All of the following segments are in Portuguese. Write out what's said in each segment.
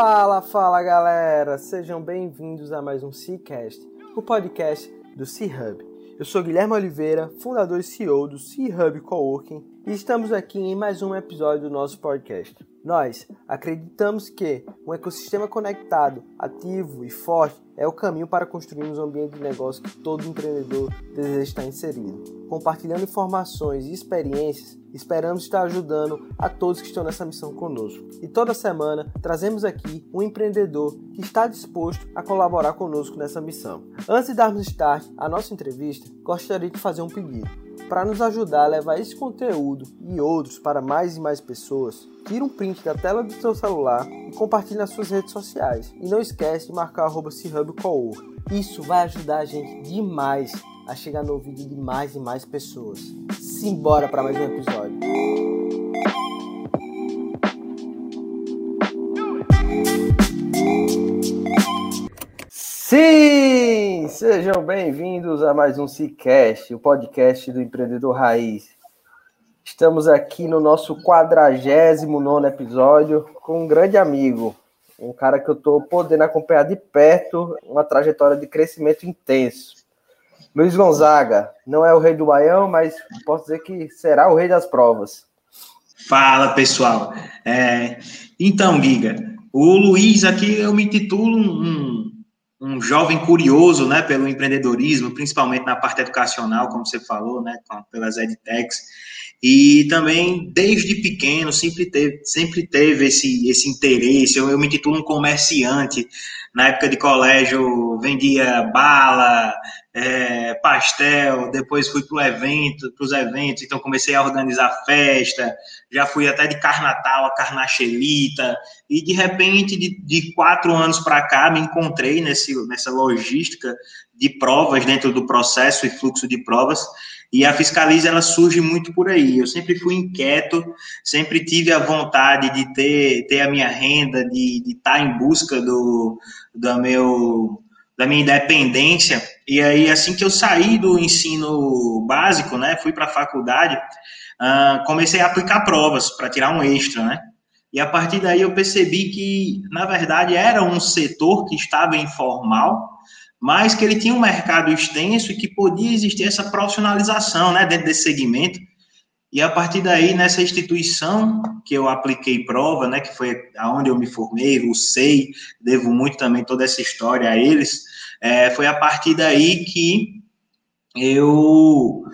Fala, fala galera! Sejam bem-vindos a mais um Seacast, o podcast do C-Hub. Eu sou Guilherme Oliveira, fundador e CEO do C-Hub Coworking, e estamos aqui em mais um episódio do nosso podcast. Nós acreditamos que um ecossistema conectado, ativo e forte é o caminho para construirmos um ambiente de negócio que todo empreendedor deseja estar inserido. Compartilhando informações e experiências, esperamos estar ajudando a todos que estão nessa missão conosco. E toda semana trazemos aqui um empreendedor que está disposto a colaborar conosco nessa missão. Antes de darmos start à nossa entrevista, gostaria de fazer um pedido para nos ajudar a levar esse conteúdo e outros para mais e mais pessoas, tira um print da tela do seu celular e compartilhe nas suas redes sociais. E não esquece de marcar arroba Isso vai ajudar a gente demais a chegar no ouvido de mais e mais pessoas. Simbora para mais um episódio. Sim! Sejam bem-vindos a mais um Cicast, o podcast do empreendedor raiz. Estamos aqui no nosso 49 episódio com um grande amigo, um cara que eu estou podendo acompanhar de perto, uma trajetória de crescimento intenso. Luiz Gonzaga, não é o rei do Baião, mas posso dizer que será o rei das provas. Fala, pessoal. É, então, Giga, o Luiz aqui, eu me titulo um, um jovem curioso, né, pelo empreendedorismo, principalmente na parte educacional, como você falou, né, pelas edtechs, e também desde pequeno sempre teve, sempre teve esse, esse interesse. Eu, eu me titulo um comerciante. Na época de colégio vendia bala, é, pastel, depois fui para evento, os eventos, então comecei a organizar festa, já fui até de carnatal a carnachelita, e de repente, de, de quatro anos para cá, me encontrei nesse, nessa logística de provas dentro do processo e fluxo de provas, e a Fiscalize, ela surge muito por aí. Eu sempre fui inquieto, sempre tive a vontade de ter, ter a minha renda, de, estar em busca do, do meu da minha independência. E aí, assim que eu saí do ensino básico, né, fui para a faculdade, uh, comecei a aplicar provas para tirar um extra, né? E a partir daí eu percebi que, na verdade, era um setor que estava informal, mas que ele tinha um mercado extenso e que podia existir essa profissionalização, né, dentro desse segmento. E a partir daí, nessa instituição que eu apliquei prova, né, que foi aonde eu me formei, o SEI, devo muito também toda essa história a eles, é, foi a partir daí que eu,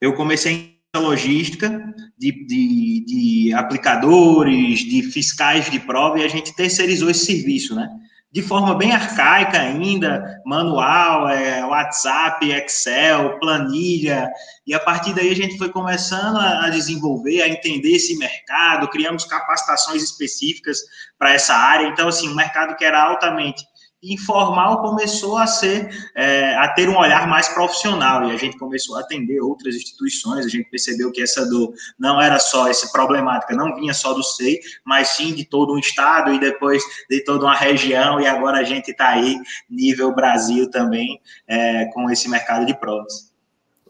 eu comecei a logística de, de, de aplicadores, de fiscais de prova, e a gente terceirizou esse serviço, né? De forma bem arcaica ainda, manual, é, WhatsApp, Excel, planilha, e a partir daí a gente foi começando a, desenvolver, a entender esse mercado, criamos capacitações específicas para essa área, então, assim, um mercado que era altamente informal começou a ser é, a ter um olhar mais profissional. E a gente começou a atender outras instituições a gente percebeu que essa do não era só essa problemática não vinha só do SEI mas sim de todo um estado e depois de toda uma região. E agora a gente está aí nível Brasil também é, com esse mercado de provas.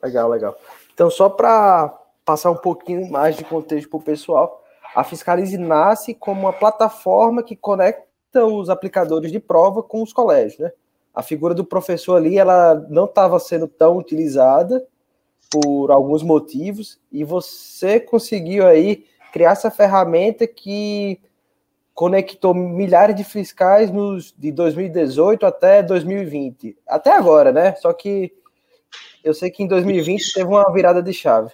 Legal legal. Então só para passar um pouquinho mais de contexto para o pessoal a Fiscalize nasce como uma plataforma que conecta os aplicadores de prova com os colégios, né? A figura do professor ali, ela não estava sendo tão utilizada por alguns motivos e você conseguiu aí criar essa ferramenta que conectou milhares de fiscais nos, de 2018 até 2020. Até agora, né? Só que eu sei que em 2020 teve uma virada de chave.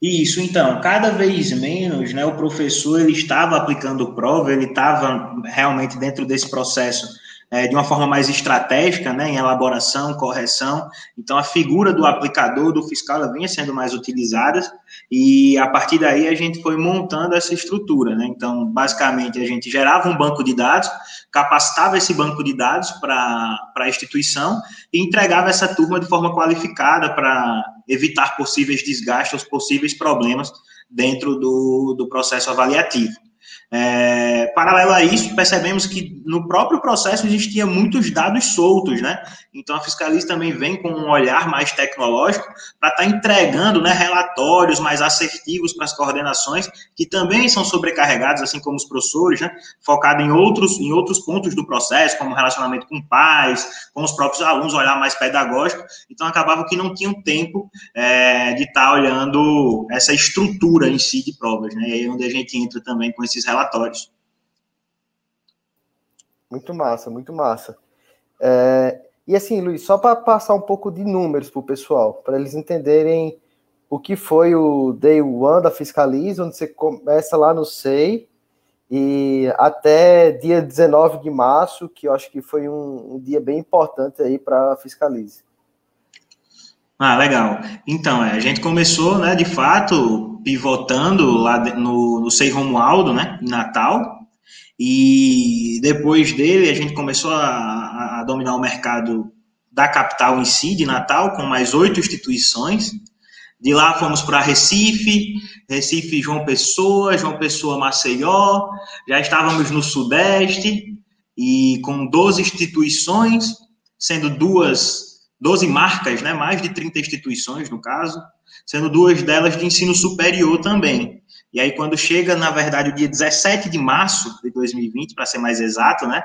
Isso, então, cada vez menos, né, o professor ele estava aplicando prova, ele estava realmente dentro desse processo é, de uma forma mais estratégica, né, em elaboração, correção. Então, a figura do aplicador, do fiscal, ela vinha sendo mais utilizada e a partir daí a gente foi montando essa estrutura. Né? Então, basicamente, a gente gerava um banco de dados, capacitava esse banco de dados para a instituição e entregava essa turma de forma qualificada para evitar possíveis desgastes, possíveis problemas dentro do, do processo avaliativo. É, paralelo a isso, percebemos que no próprio processo existia muitos dados soltos, né? Então a Fiscalize também vem com um olhar mais tecnológico para estar tá entregando né, relatórios mais assertivos para as coordenações, que também são sobrecarregados, assim como os professores, né? Focado em outros, em outros pontos do processo, como relacionamento com pais, com os próprios alunos, olhar mais pedagógico. Então acabava que não tinham tempo é, de estar tá olhando essa estrutura em si de provas, né? E aí é onde a gente entra também com esses relatórios. Muito massa, muito massa. É, e assim, Luiz, só para passar um pouco de números para o pessoal, para eles entenderem o que foi o Day One da Fiscalize, onde você começa lá no SEI e até dia 19 de março, que eu acho que foi um, um dia bem importante aí para a Fiscalize. Ah, legal. Então, é, a gente começou, né, de fato, pivotando lá no, no Sei Romualdo, né, em Natal, e depois dele a gente começou a, a dominar o mercado da capital em si, de Natal, com mais oito instituições. De lá fomos para Recife, Recife João Pessoa, João Pessoa Maceió, já estávamos no Sudeste e com 12 instituições, sendo duas, 12 marcas, né, mais de 30 instituições no caso, sendo duas delas de ensino superior também. E aí, quando chega, na verdade, o dia 17 de março de 2020, para ser mais exato, né?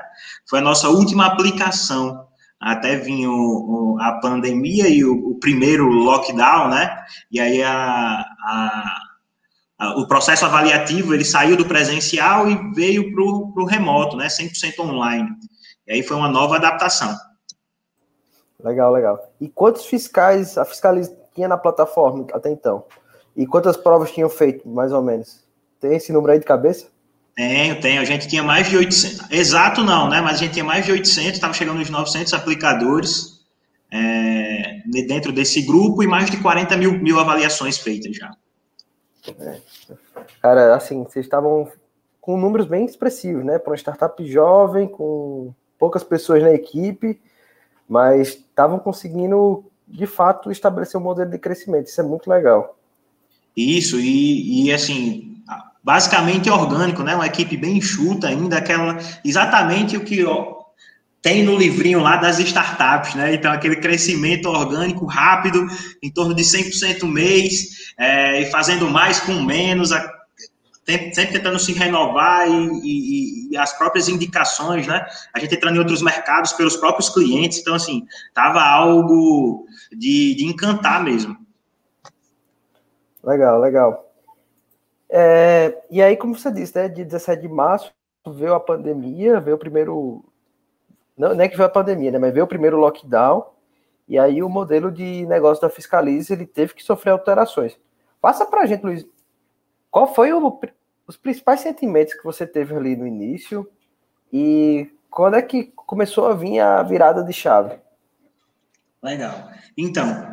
Foi a nossa última aplicação. Até vinha o, o, a pandemia e o, o, primeiro lockdown, né? E aí a, a, a, o processo avaliativo ele saiu do presencial e veio para o remoto, né? 100% online. E aí foi uma nova adaptação. Legal, legal. E quantos fiscais a fiscalização tinha na plataforma até então? E quantas provas tinham feito, mais ou menos? Tem esse número aí de cabeça? Tenho, tenho. A gente tinha mais de 800. Exato não, né? Mas a gente tinha mais de 800, estava chegando nos 900 aplicadores é, dentro desse grupo e mais de 40 mil, mil avaliações feitas já. É. Cara, assim, vocês estavam com números bem expressivos, né? Para uma startup jovem, com poucas pessoas na equipe, mas estavam conseguindo, de fato, estabelecer um modelo de crescimento. Isso é muito legal. Isso, e, e assim, basicamente orgânico, né? Uma equipe bem enxuta ainda, aquela exatamente o que ó, tem no livrinho lá das startups, né? Então, aquele crescimento orgânico rápido, em torno de 100% mês, é, e fazendo mais com menos, a, sempre tentando se renovar e, e, e, as próprias indicações, né? A gente entrando em outros mercados pelos próprios clientes, então, assim, tava algo de, de encantar mesmo. Legal, legal. É, e aí, como você disse, né, de 17 de março veio a pandemia, veio o primeiro. Não, não é que veio a pandemia, né, mas veio o primeiro lockdown, e aí o modelo de negócio da Fiscalize ele teve que sofrer alterações. Passa para a gente, Luiz, qual foi o, os principais sentimentos que você teve ali no início e quando é que começou a vir a virada de chave? Legal. Então,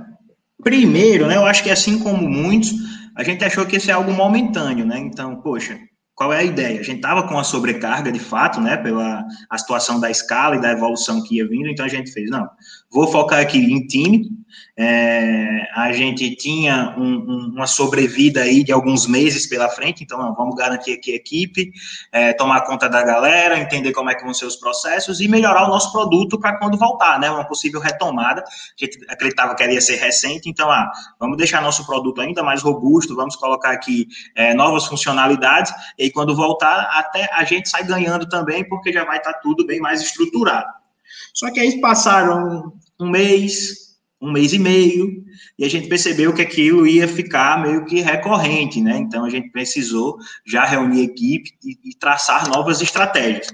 Primeiro, né, eu acho que assim como muitos, a gente achou que isso é algo momentâneo, né? Então, poxa, qual é a ideia? A gente estava com a sobrecarga de fato, né, pela a situação da escala e da evolução que ia vindo, então a gente fez, não, vou focar aqui em time, é, a gente tinha um, um, uma sobrevida aí de alguns meses pela frente, então não, vamos garantir aqui a equipe, é, tomar conta da galera, entender como é que vão ser os processos e melhorar o nosso produto para quando voltar, né? Uma possível retomada. Gente acreditava que ia ser recente, então ah, vamos deixar nosso produto ainda mais robusto, vamos colocar aqui é, novas funcionalidades, e quando voltar, até a gente sai ganhando também, porque já vai estar tá tudo bem mais estruturado. Só que aí passaram um mês, um mês e meio, e a gente percebeu que aquilo ia ficar meio que recorrente, né? Então a gente precisou já reunir equipe e, e traçar novas estratégias.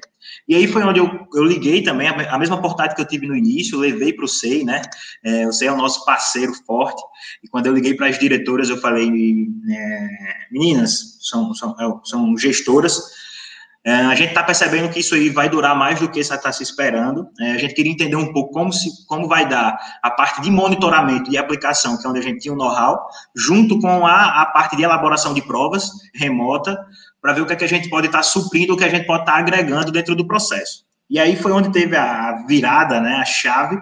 E aí foi onde eu, eu liguei também, a, mesma portátil que eu tive no início, levei para o SEI, né? É, o SEI é o nosso parceiro forte, e quando eu liguei para as diretoras, eu falei, é, meninas, são, são, é, são gestoras, a gente está percebendo que isso aí vai durar mais do que está se esperando. É, a gente queria entender um pouco como, se, como vai dar a parte de monitoramento e aplicação, que é onde a gente tinha o know-how, junto com a, a parte de elaboração de provas remota, para ver o que, é que a gente pode estar tá suprindo, o que a gente pode estar tá agregando dentro do processo. E aí foi onde teve a virada, né, a chave,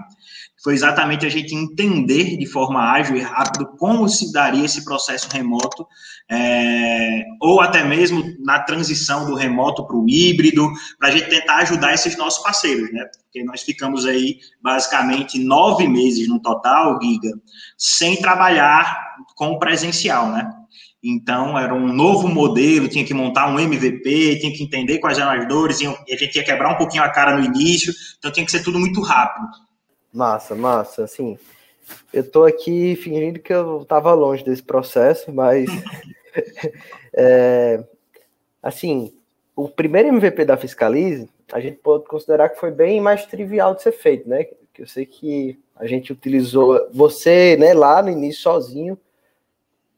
foi exatamente a gente entender de forma ágil e rápido como se daria esse processo remoto, é, ou até mesmo na transição do remoto para o híbrido, para a gente tentar ajudar esses nossos parceiros, né? Porque nós ficamos aí basicamente nove meses no total, Giga, sem trabalhar com presencial, né? Então, era um novo modelo, tinha que montar um MVP, tinha que entender quais eram as dores, e a gente ia quebrar um pouquinho a cara no início, então tinha que ser tudo muito rápido. Massa, massa, assim, eu tô aqui fingindo que eu tava longe desse processo, mas, é, assim, o primeiro MVP da Fiscalize, a gente pode considerar que foi bem mais trivial de ser feito, né, que eu sei que a gente utilizou, você, né, lá no início sozinho,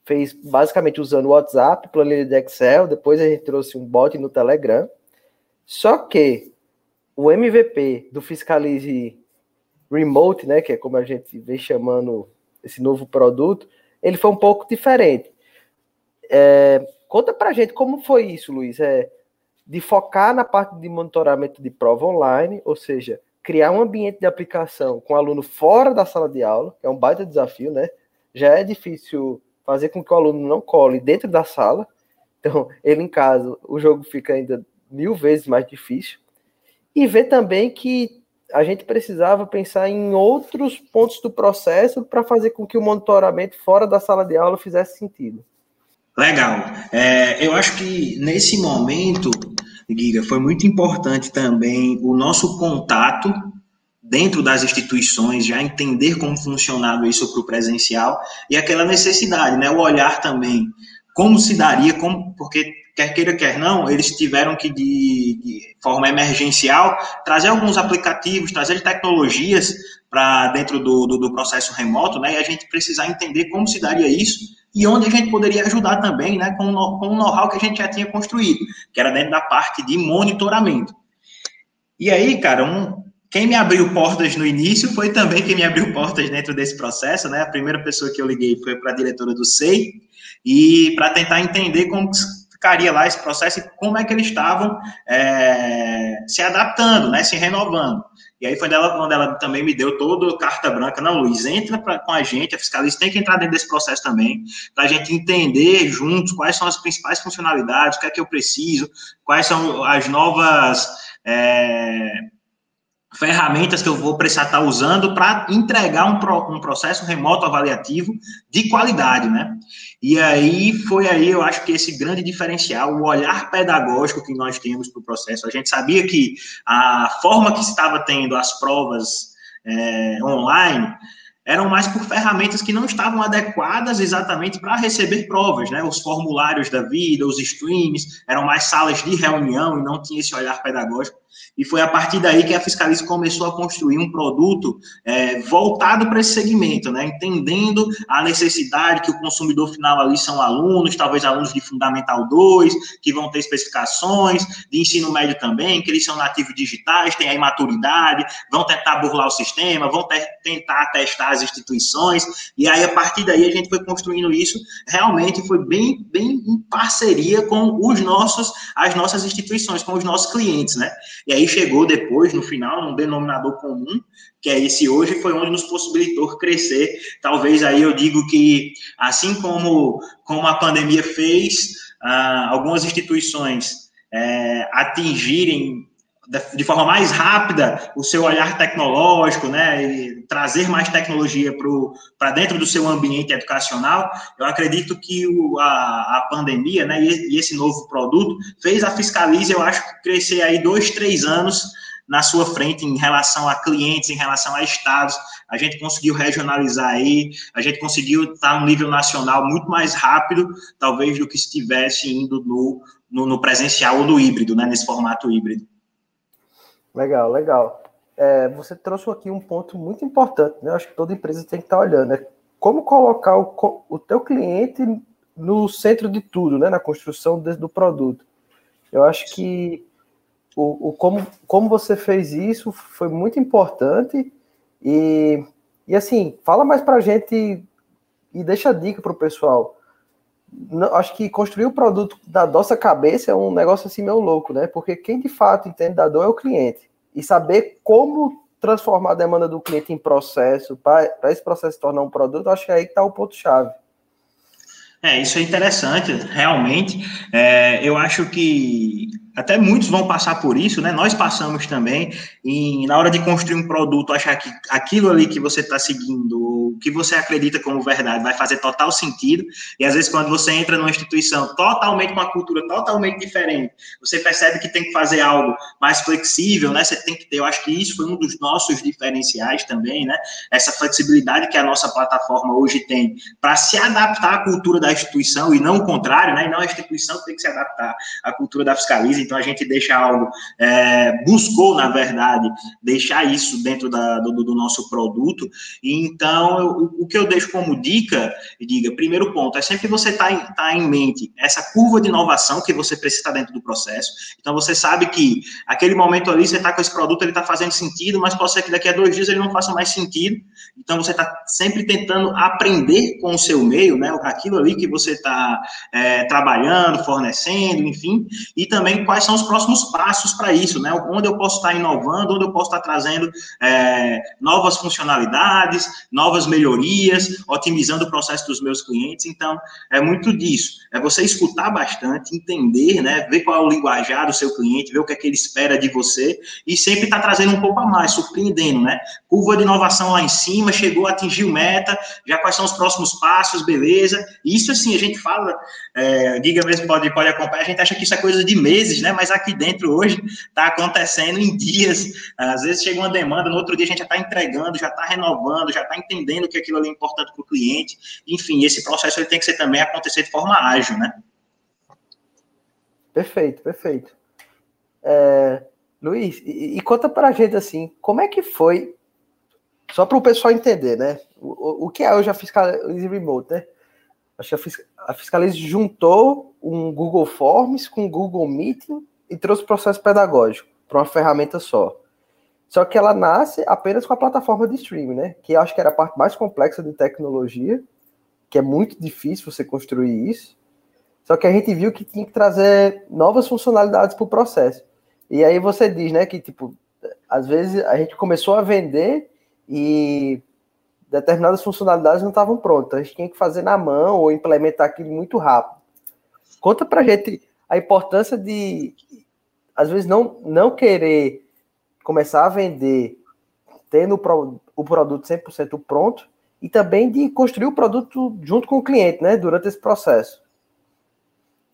fez basicamente usando o WhatsApp, planilha de Excel, depois a gente trouxe um bot no Telegram. Só que o MVP do Fiscalize Remote, né, que é como a gente vem chamando esse novo produto, ele foi um pouco diferente. É, conta pra gente como foi isso, Luiz, é, de focar na parte de monitoramento de prova online, ou seja, criar um ambiente de aplicação com o aluno fora da sala de aula, que é um baita desafio, né? Já é difícil fazer com que o aluno não cole dentro da sala. Então, ele em casa, o jogo fica ainda mil vezes mais difícil. E ver também que a gente precisava pensar em outros pontos do processo para fazer com que o monitoramento fora da sala de aula fizesse sentido. Legal. É, eu acho que nesse momento, Giga, foi muito importante também o nosso contato dentro das instituições, já entender como funcionava isso para o presencial e aquela necessidade, né, o olhar também, como se daria, como, porque quer queira, quer não, eles tiveram que, de, de forma emergencial, trazer alguns aplicativos, trazer tecnologias para dentro do, do, do, processo remoto, né, e a gente precisar entender como se daria isso e onde a gente poderia ajudar também, né, com, com o know-how que a gente já tinha construído, que era dentro da parte de monitoramento. E aí, cara, um, quem me abriu portas no início foi também quem me abriu portas dentro desse processo, né? A primeira pessoa que eu liguei foi para a diretora do SEI e para tentar entender como ficaria lá esse processo e como é que eles estavam é, se adaptando, né? Se renovando. E aí foi dela, quando ela também me deu toda carta branca. Não, Luiz, entra pra, com a gente, a fiscalista tem que entrar dentro desse processo também, para a gente entender juntos quais são as principais funcionalidades, o que é que eu preciso, quais são as novas. É, ferramentas que eu vou precisar estar usando para entregar um, pro, um processo remoto avaliativo de qualidade, né? E aí foi aí, eu acho que esse grande diferencial, o olhar pedagógico que nós temos para o processo. A gente sabia que a forma que estava tendo as provas é, online eram mais por ferramentas que não estavam adequadas exatamente para receber provas, né? Os formulários da vida, os streams, eram mais salas de reunião e não tinha esse olhar pedagógico. E foi a partir daí que a Fiscalize começou a construir um produto é, voltado para esse segmento, né? entendendo a necessidade que o consumidor final ali são alunos, talvez alunos de Fundamental 2, que vão ter especificações, de ensino médio também, que eles são nativos digitais, têm a imaturidade, vão tentar burlar o sistema, vão ter, tentar testar as instituições, e aí a partir daí a gente foi construindo isso, realmente foi bem, bem em parceria com os nossos, as nossas instituições, com os nossos clientes, né? E aí chegou depois, no final, num denominador comum, que é esse hoje, foi onde nos possibilitou crescer. Talvez aí eu digo que, assim como, como a pandemia fez, ah, algumas instituições é, atingirem de forma mais rápida o seu olhar tecnológico, né, e trazer mais tecnologia para dentro do seu ambiente educacional, eu acredito que o, a, a pandemia, né, e, esse novo produto fez a Fiscalize, eu acho, crescer aí dois, três anos na sua frente em relação a clientes, em relação a estados, a gente conseguiu regionalizar aí, a gente conseguiu estar no nível nacional muito mais rápido, talvez, do que se estivesse indo no, no, no presencial ou no híbrido, né, nesse formato híbrido. Legal, legal. É, você trouxe aqui um ponto muito importante, né? Eu acho que toda empresa tem que estar olhando, né? Como colocar o, o teu cliente no centro de tudo, né? Na construção do produto. Eu acho que o, o, como, como você fez isso foi muito importante e, e assim, fala mais para a gente e deixa dica para o pessoal. Acho que construir o produto da nossa cabeça é um negócio assim meio louco, né? Porque quem de fato entende da dor é o cliente. E saber como transformar a demanda do cliente em processo, para esse processo se tornar um produto, acho que é aí que está o ponto-chave. É, isso é interessante, realmente. É, eu acho que até muitos vão passar por isso, né? Nós passamos também, e na hora de construir um produto, achar que aquilo ali que você está seguindo, o que você acredita como verdade, vai fazer total sentido. E às vezes, quando você entra numa instituição totalmente uma cultura totalmente diferente, você percebe que tem que fazer algo mais flexível, né? Você tem que ter, eu acho que isso foi um dos nossos diferenciais também, né? Essa flexibilidade que a nossa plataforma hoje tem para se adaptar à cultura da instituição e não o contrário, né? E não a instituição tem que se adaptar à cultura da fiscalização então a gente deixa algo, é, buscou, na verdade, deixar isso dentro da, do, do, nosso produto. Então, eu, o que eu deixo como dica, diga, primeiro ponto, é sempre você tá, tá em mente essa curva de inovação que você precisa estar dentro do processo. Então, você sabe que aquele momento ali, você está com esse produto, ele está fazendo sentido, mas pode ser que daqui a dois dias ele não faça mais sentido. Então, você está sempre tentando aprender com o seu meio, né? Aquilo ali que você está é, trabalhando, fornecendo, enfim, e também quais são os próximos passos para isso, né? Onde eu posso estar inovando, onde eu posso estar trazendo é, novas funcionalidades, novas melhorias, otimizando o processo dos meus clientes. Então, é muito disso. É você escutar bastante, entender, né? Ver qual é o linguajar do seu cliente, ver o que é que ele espera de você e sempre estar tá trazendo um pouco a mais, surpreendendo, né? Curva de inovação lá em cima, chegou, atingiu meta, já quais são os próximos passos, beleza? Isso, assim, a gente fala, é, Giga mesmo pode, pode acompanhar, a gente acha que isso é coisa de meses, né? Mas aqui dentro hoje está acontecendo em dias. Às vezes chega uma demanda, no outro dia a gente já está entregando, já está renovando, já está entendendo que aquilo ali é importante para o cliente. Enfim, esse processo ele tem que ser também acontecer de forma ágil, né? Perfeito, perfeito. É, Luiz, e, e conta para a gente assim, como é que foi, só para o pessoal entender, né? O, o que é hoje a Fiscalize Remote, né? Acho que a Fiscalize juntou um Google Forms com Google Meeting e trouxe o processo pedagógico para uma ferramenta só. Só que ela nasce apenas com a plataforma de streaming, né? Que acho que era a parte mais complexa de tecnologia, que é muito difícil você construir isso. Só que a gente viu que tinha que trazer novas funcionalidades para o processo. E aí você diz, né, que tipo, às vezes a gente começou a vender e determinadas funcionalidades não estavam prontas. A gente tinha que fazer na mão ou implementar aquilo muito rápido. Conta pra gente a importância de, às vezes, não, não querer começar a vender tendo o produto 100% pronto e também de construir o produto junto com o cliente, né, durante esse processo.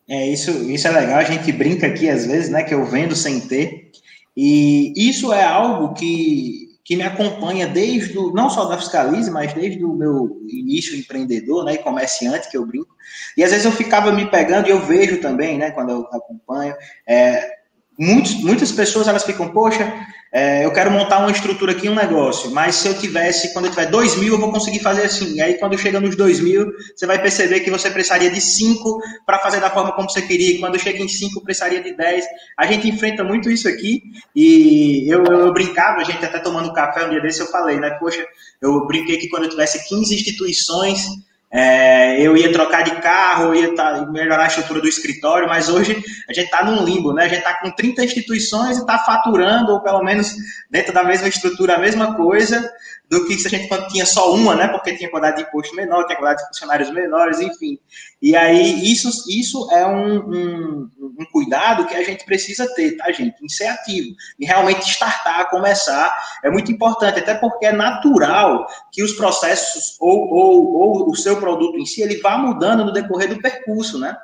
É, isso, isso é legal, a gente brinca aqui às vezes, né, que eu vendo sem ter, e isso é algo que que me acompanha desde o, não só da Fiscalize, mas desde o meu início empreendedor, né, e comerciante, que eu brinco. E às vezes eu ficava me pegando, e eu vejo também, né, quando eu acompanho, é, muitos, muitas pessoas elas ficam, poxa, é, eu quero montar uma estrutura aqui, um negócio, mas se eu tivesse, quando eu tiver dois mil, eu vou conseguir fazer assim. E aí, quando chega nos dois mil, você vai perceber que você precisaria de cinco para fazer da forma como você queria. Quando chega em cinco, precisaria de dez. A gente enfrenta muito isso aqui. E eu, eu, eu brincava, a gente até tomando café um dia desse, eu falei, né? Poxa, eu brinquei que quando eu tivesse 15 instituições é, eu ia trocar de carro, ia tá, melhorar a estrutura do escritório, mas hoje a gente está num limbo, né? A gente está com 30 instituições e está faturando, ou pelo menos dentro da mesma estrutura, a mesma coisa, do que se a gente quando tinha só uma, né? Porque tinha quantidade de imposto menor, tinha quantidade de funcionários menores, enfim. E aí isso, isso é um, um, um, cuidado que a gente precisa ter, tá, gente? Em ser ativo, e realmente startar, começar, é muito importante, até porque é natural que os processos ou, ou, ou o seu produto em si ele vá mudando no decorrer do percurso, né?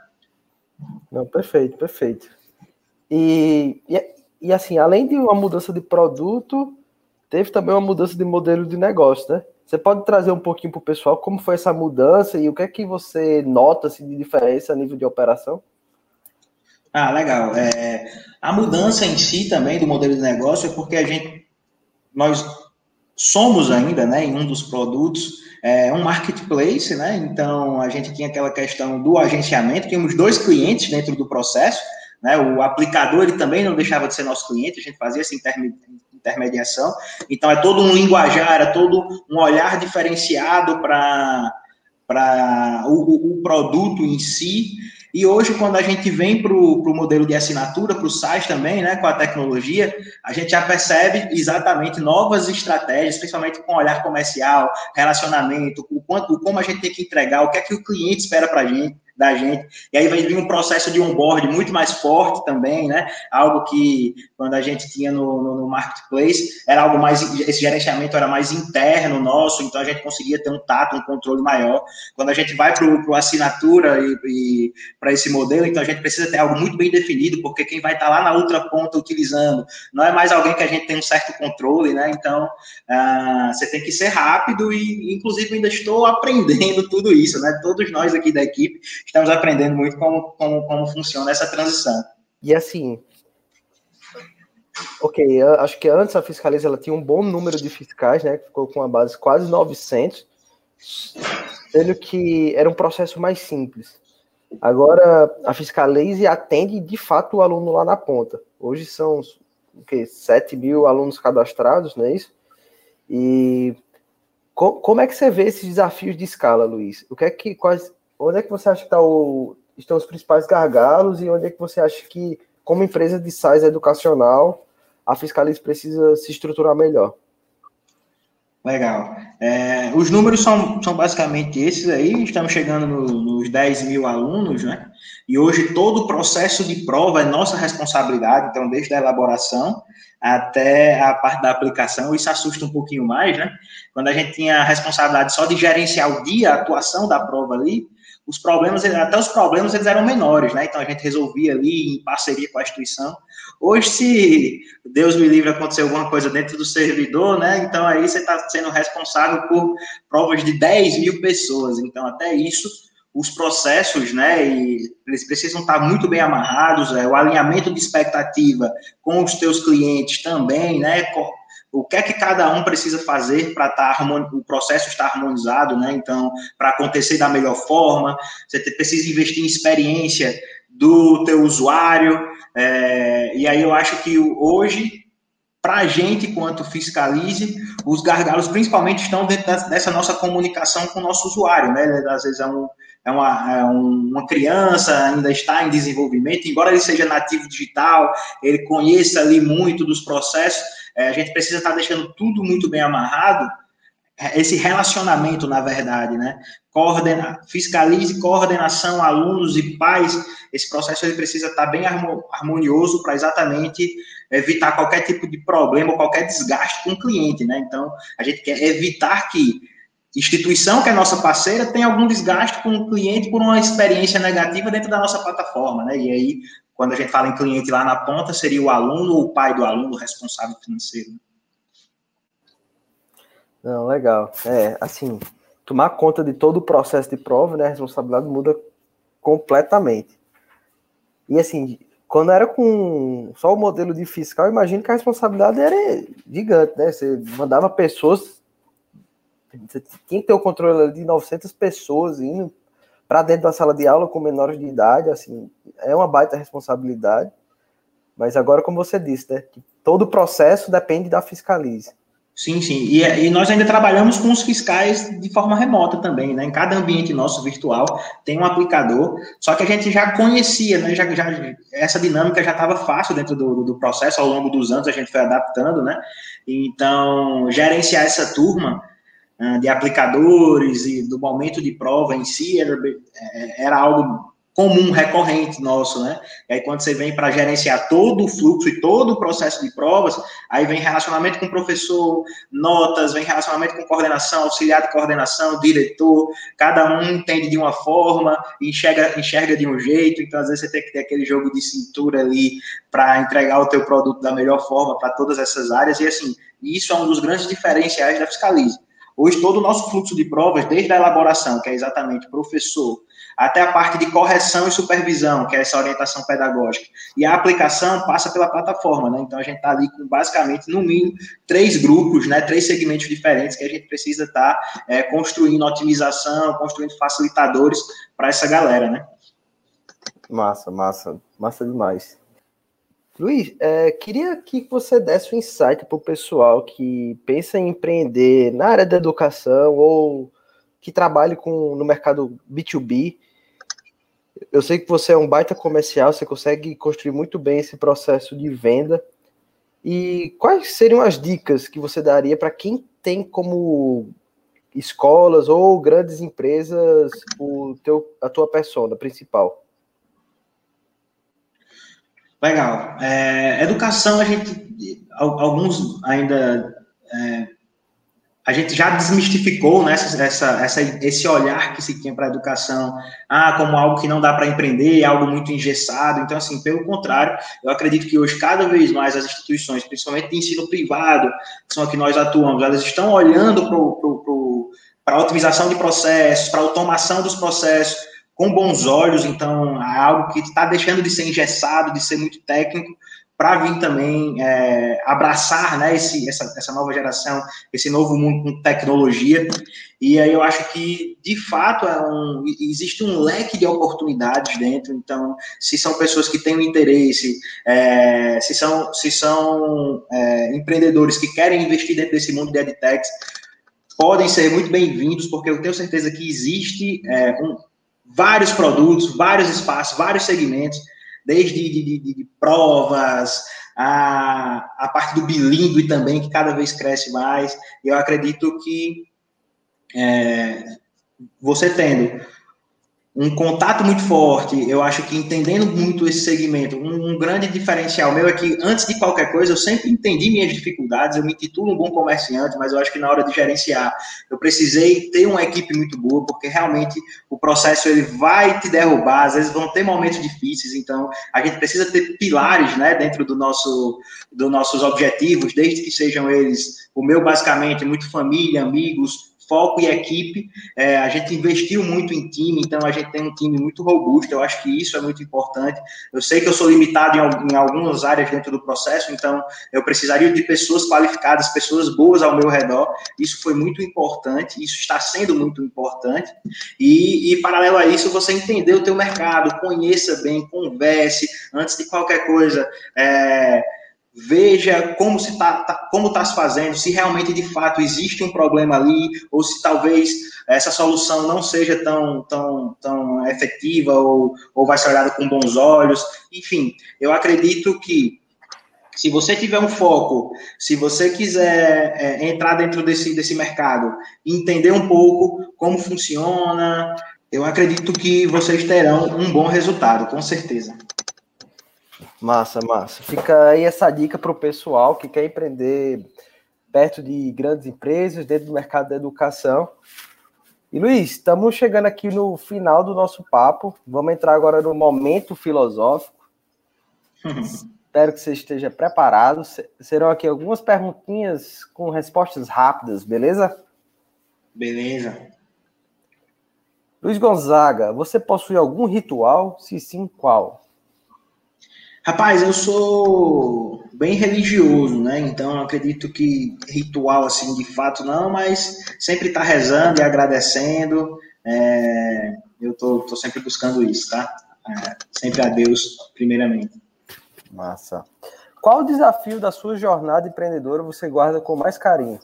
Não, perfeito, perfeito. E, e, e assim, além de uma mudança de produto, teve também uma mudança de modelo de negócio, né? Você pode trazer um pouquinho para o pessoal como foi essa mudança e o que é que você nota assim, de diferença a nível de operação? Ah, legal. É, a mudança em si também do modelo de negócio é porque a gente, nós somos ainda, né, em um dos produtos, é, um marketplace, né? Então a gente tinha aquela questão do agenciamento, tínhamos dois clientes dentro do processo, né? O aplicador ele também não deixava de ser nosso cliente, a gente fazia essa intermediação. Então, é todo um linguajar, é todo um olhar diferenciado para o, o produto em si. E hoje, quando a gente vem para o modelo de assinatura, para o SaaS também, né, com a tecnologia, a gente já percebe exatamente novas estratégias, principalmente com olhar comercial, relacionamento, o quanto, como a gente tem que entregar, o que é que o cliente espera para a gente da gente. E aí vai vir um processo de onboard muito mais forte também, né? Algo que quando a gente tinha no, no, no, marketplace era algo mais esse gerenciamento era mais interno nosso, então a gente conseguia ter um tato, um controle maior. Quando a gente vai para o assinatura e, e para esse modelo, então a gente precisa ter algo muito bem definido, porque quem vai estar tá lá na outra ponta utilizando não é mais alguém que a gente tem um certo controle, né? Então ah, você tem que ser rápido e, inclusive, ainda estou aprendendo tudo isso, né? Todos nós aqui da equipe estamos aprendendo muito como, como, como funciona essa transição. E assim, ok, acho que antes a Fiscaliza ela tinha um bom número de fiscais, né? Ficou com uma base quase 900, sendo que era um processo mais simples. Agora a Fiscalize atende de fato o aluno lá na ponta. Hoje são o que, 7 mil alunos cadastrados, não é isso? E como é que você vê esses desafios de escala, Luiz? O que é que quais onde é que você acha que tá o, estão os principais gargalos e onde é que você acha que, como empresa de size educacional, a Fiscalize precisa se estruturar melhor? Legal. É, os números são, são basicamente esses aí, estamos chegando no, nos 10 mil alunos, né? E hoje todo o processo de prova é nossa responsabilidade, então, desde a elaboração até a parte da aplicação, isso assusta um pouquinho mais, né? Quando a gente tinha a responsabilidade só de gerenciar o dia, a atuação da prova ali, os problemas, até os problemas eles eram menores, né? Então a gente resolvia ali em parceria com a instituição. Hoje, se Deus me livre acontecer alguma coisa dentro do servidor, né? Então aí você está sendo responsável por provas de 10 mil pessoas. Então, até isso, os processos, né? E eles precisam estar muito bem amarrados, é, o alinhamento de expectativa com os teus clientes também, né? O que é que cada um precisa fazer para tá o processo estar harmonizado, né? Então, para acontecer da melhor forma, você precisa investir em experiência do teu usuário, é, e aí eu acho que hoje, para a gente, quanto fiscalize, os gargalos principalmente estão dentro dessa nossa comunicação com o nosso usuário, né? Às vezes é, um, é, uma, é uma criança, ainda está em desenvolvimento, embora ele seja nativo digital, ele conheça ali muito dos processos, é, a gente precisa estar deixando tudo muito bem amarrado, é, esse relacionamento, na verdade, né? Coordena, fiscalize coordenação, alunos e pais, esse processo ele precisa estar bem harmonioso para exatamente evitar qualquer tipo de problema, qualquer desgaste com o cliente, né? Então, a gente quer evitar que instituição que é nossa parceira tenha algum desgaste com o cliente por uma experiência negativa dentro da nossa plataforma, né? E aí quando a gente fala em cliente lá na ponta, seria o aluno ou o pai do aluno responsável financeiro. Não, legal. É, assim, tomar conta de todo o processo de prova, né, a responsabilidade muda completamente. E assim, quando era com só o modelo de fiscal, imagino que a responsabilidade era gigante, né? Você mandava pessoas, você tinha que ter o controle de 900 pessoas indo para dentro da sala de aula com menores de idade, assim, é uma baita responsabilidade. Mas agora, como você disse, né, todo o processo depende da fiscalize. Sim, sim. E, e, nós ainda trabalhamos com os fiscais de forma remota também, né? Em cada ambiente nosso virtual tem um aplicador, só que a gente já conhecia, né? Já, já, essa dinâmica já estava fácil dentro do, do processo, ao longo dos anos a gente foi adaptando, né? Então, gerenciar essa turma de aplicadores e do momento de prova em si era, é, era algo comum, recorrente nosso, né? E aí quando você vem para gerenciar todo o fluxo e todo o processo de provas, aí vem relacionamento com o professor, notas, vem relacionamento com coordenação, auxiliar de coordenação, diretor, cada um entende de uma forma, enxerga, enxerga de um jeito, então às vezes você tem que ter aquele jogo de cintura ali para entregar o teu produto da melhor forma para todas essas áreas, e assim, isso é um dos grandes diferenciais da Fiscalize Hoje, todo o nosso fluxo de provas, desde a elaboração, que é exatamente professor, até a parte de correção e supervisão, que é essa orientação pedagógica, e a aplicação passa pela plataforma, né? Então, a gente está ali com, basicamente, no mínimo, três grupos, né? Três segmentos diferentes que a gente precisa estar tá, é, construindo otimização, construindo facilitadores para essa galera, né? Massa, massa, massa demais. Luiz, é, queria que você desse um insight para o pessoal que pensa em empreender na área da educação ou que trabalhe com, no mercado B2B. Eu sei que você é um baita comercial, você consegue construir muito bem esse processo de venda. E quais seriam as dicas que você daria para quem tem como escolas ou grandes empresas o teu, a tua persona principal? Legal. É, educação, a gente, alguns ainda, é, a gente já desmistificou né, essa, essa, esse olhar que se tinha para a educação, ah, como algo que não dá para empreender, algo muito engessado. Então, assim, pelo contrário, eu acredito que hoje, cada vez mais, as instituições, principalmente de ensino privado, que são aqui nós atuamos, elas estão olhando para a otimização de processos, para a automação dos processos, com bons olhos, então é algo que está deixando de ser engessado, de ser muito técnico, para vir também é, abraçar né, esse, essa, essa nova geração, esse novo mundo com tecnologia. E aí eu acho que, de fato, é um, existe um leque de oportunidades dentro. Então, se são pessoas que têm um interesse, é, se são, se são é, empreendedores que querem investir dentro desse mundo de edtechs, podem ser muito bem-vindos, porque eu tenho certeza que existe é, um, vários produtos, vários espaços, vários segmentos, desde de, de, de provas, a, a parte do bilíngue também, que cada vez cresce mais. Eu acredito que é, você tendo um contato muito forte, eu acho que entendendo muito esse segmento, um, um, grande diferencial meu é que, antes de qualquer coisa, eu sempre entendi minhas dificuldades, eu me titulo um bom comerciante, mas eu acho que na hora de gerenciar, eu precisei ter uma equipe muito boa, porque realmente o processo ele vai te derrubar, às vezes vão ter momentos difíceis, então a gente precisa ter pilares, né, dentro do nosso, dos nossos objetivos, desde que sejam eles, o meu basicamente, muito família, amigos, foco e equipe. É, a gente investiu muito em time, então a gente tem um time muito robusto. Eu acho que isso é muito importante. Eu sei que eu sou limitado em, em algumas áreas dentro do processo, então eu precisaria de pessoas qualificadas, pessoas boas ao meu redor. Isso foi muito importante, isso está sendo muito importante. E, e paralelo a isso, você entender o teu mercado, conheça bem, converse antes de qualquer coisa. É, veja como se tá, tá como está se fazendo, se realmente de fato existe um problema ali, ou se talvez essa solução não seja tão, tão, tão efetiva ou, ou vai ser olhada com bons olhos. Enfim, eu acredito que se você tiver um foco, se você quiser é, entrar dentro desse, desse mercado, entender um pouco como funciona, eu acredito que vocês terão um bom resultado, com certeza. Massa, massa. Fica aí essa dica para o pessoal que quer empreender perto de grandes empresas, dentro do mercado da educação. E Luiz, estamos chegando aqui no final do nosso papo. Vamos entrar agora no momento filosófico. Espero que você esteja preparado. Serão aqui algumas perguntinhas com respostas rápidas, beleza? Beleza. Luiz Gonzaga, você possui algum ritual? Se sim, qual? Rapaz, eu sou bem religioso, né? Então acredito que ritual assim de fato não, mas sempre tá rezando e agradecendo. É, eu tô, tô sempre buscando isso, tá? É, sempre a Deus, primeiramente. Massa. Qual o desafio da sua jornada empreendedora você guarda com mais carinho?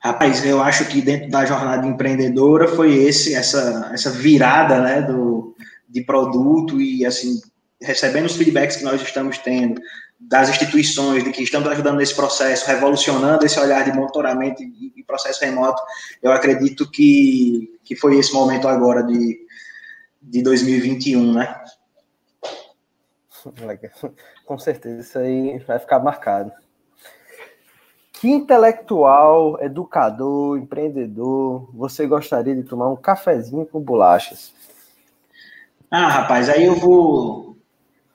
Rapaz, eu acho que dentro da jornada empreendedora foi esse, essa, essa virada, né, do, de produto e assim recebendo os feedbacks que nós estamos tendo das instituições, de que estamos ajudando nesse processo, revolucionando esse olhar de monitoramento e processo remoto, eu acredito que, que foi esse momento agora de, de 2021, né? Com certeza, isso aí vai ficar marcado. Que intelectual, educador, empreendedor, você gostaria de tomar um cafezinho com bolachas? Ah, rapaz, aí eu vou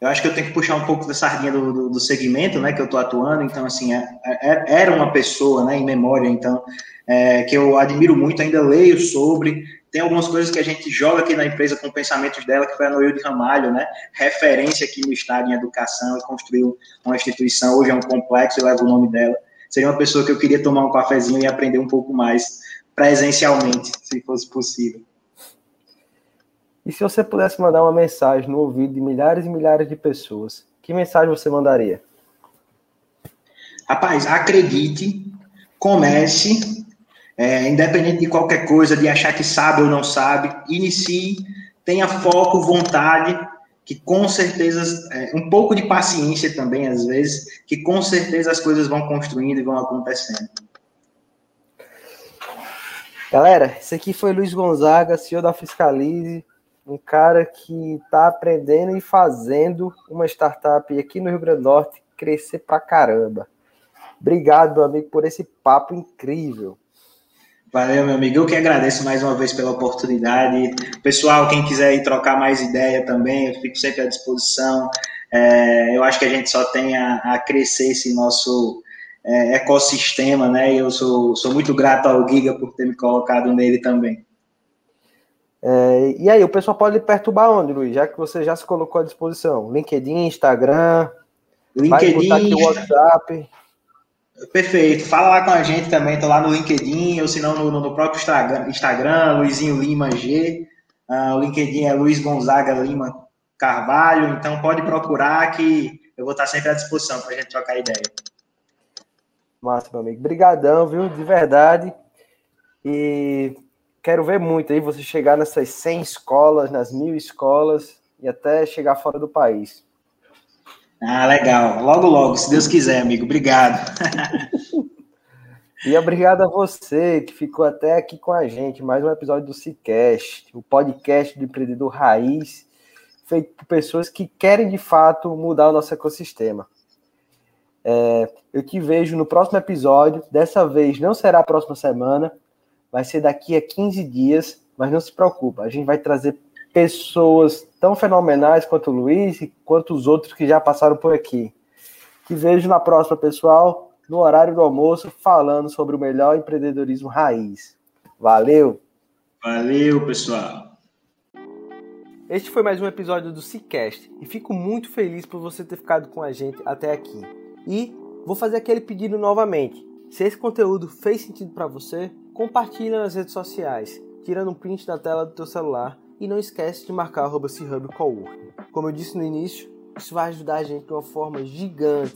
eu acho que eu tenho que puxar um pouco da sardinha do, do, do segmento, né, que eu estou atuando, então, assim, é, é, era uma pessoa, né, em memória, então, é, que eu admiro muito, ainda leio sobre, tem algumas coisas que a gente joga aqui na empresa com pensamentos dela, que foi a Noel de Ramalho, né, referência aqui no Estado em educação, e construiu uma instituição, hoje é um complexo, eu levo o nome dela, seria uma pessoa que eu queria tomar um cafezinho e aprender um pouco mais presencialmente, se fosse possível. E se você pudesse mandar uma mensagem no ouvido de milhares e milhares de pessoas, que mensagem você mandaria? Rapaz, acredite, comece é, independente de qualquer coisa, de achar que sabe ou não sabe, inicie, tenha foco, vontade, que com certeza, é, um pouco de paciência também, às vezes, que com certeza as coisas vão construindo e vão acontecendo. Galera, esse aqui foi Luiz Gonzaga, CEO da Fiscalize, um cara que está aprendendo e fazendo uma startup aqui no Rio Grande do Norte crescer pra caramba. Obrigado, meu amigo, por esse papo incrível. Valeu, meu amigo. Eu que agradeço mais uma vez pela oportunidade. Pessoal, quem quiser ir trocar mais ideia também, eu fico sempre à disposição. É, eu acho que a gente só tem a, a crescer esse nosso é, ecossistema, né? E eu sou, sou muito grato ao Giga por ter me colocado nele também. É, e aí, o pessoal pode perturbar onde, Luiz? Já que você já se colocou à disposição? LinkedIn, Instagram, LinkedIn. Vai aqui o WhatsApp. Perfeito. Fala lá com a gente também. Tô lá no LinkedIn, ou se não no, no, próprio Instagram, Instagram Luizinho Lima G. Uh, o LinkedIn é Luiz Gonzaga Lima Carvalho. Então pode procurar que eu vou estar sempre à disposição para a gente trocar ideia. Massa, meu amigo. Brigadão, viu? De verdade. E quero ver muito aí você chegar nessas 100 escolas, nas mil escolas e até chegar fora do país. Ah, legal. Logo, logo, se Deus quiser, amigo. Obrigado. e obrigado a você que ficou até aqui com a gente. Mais um episódio do Cicast, o podcast do empreendedor raiz, feito por pessoas que querem de fato mudar o nosso ecossistema. É, eu te vejo no próximo episódio. Dessa vez não será a próxima semana, vai ser daqui a 15 dias, mas não se preocupa, a gente vai trazer pessoas tão fenomenais quanto o Luiz e quanto os outros que já passaram por aqui. Te vejo na próxima, pessoal, no horário do almoço, falando sobre o melhor empreendedorismo raiz. Valeu! Valeu, pessoal! Este foi mais um episódio do Cicast e fico muito feliz por você ter ficado com a gente até aqui. E vou fazer aquele pedido novamente. Se esse conteúdo fez sentido para você, compartilhe nas redes sociais, tirando um print da tela do teu celular e não esquece de marcar Coworking. Como eu disse no início, isso vai ajudar a gente de uma forma gigante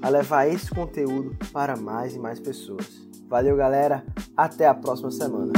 a levar esse conteúdo para mais e mais pessoas. Valeu, galera. Até a próxima semana.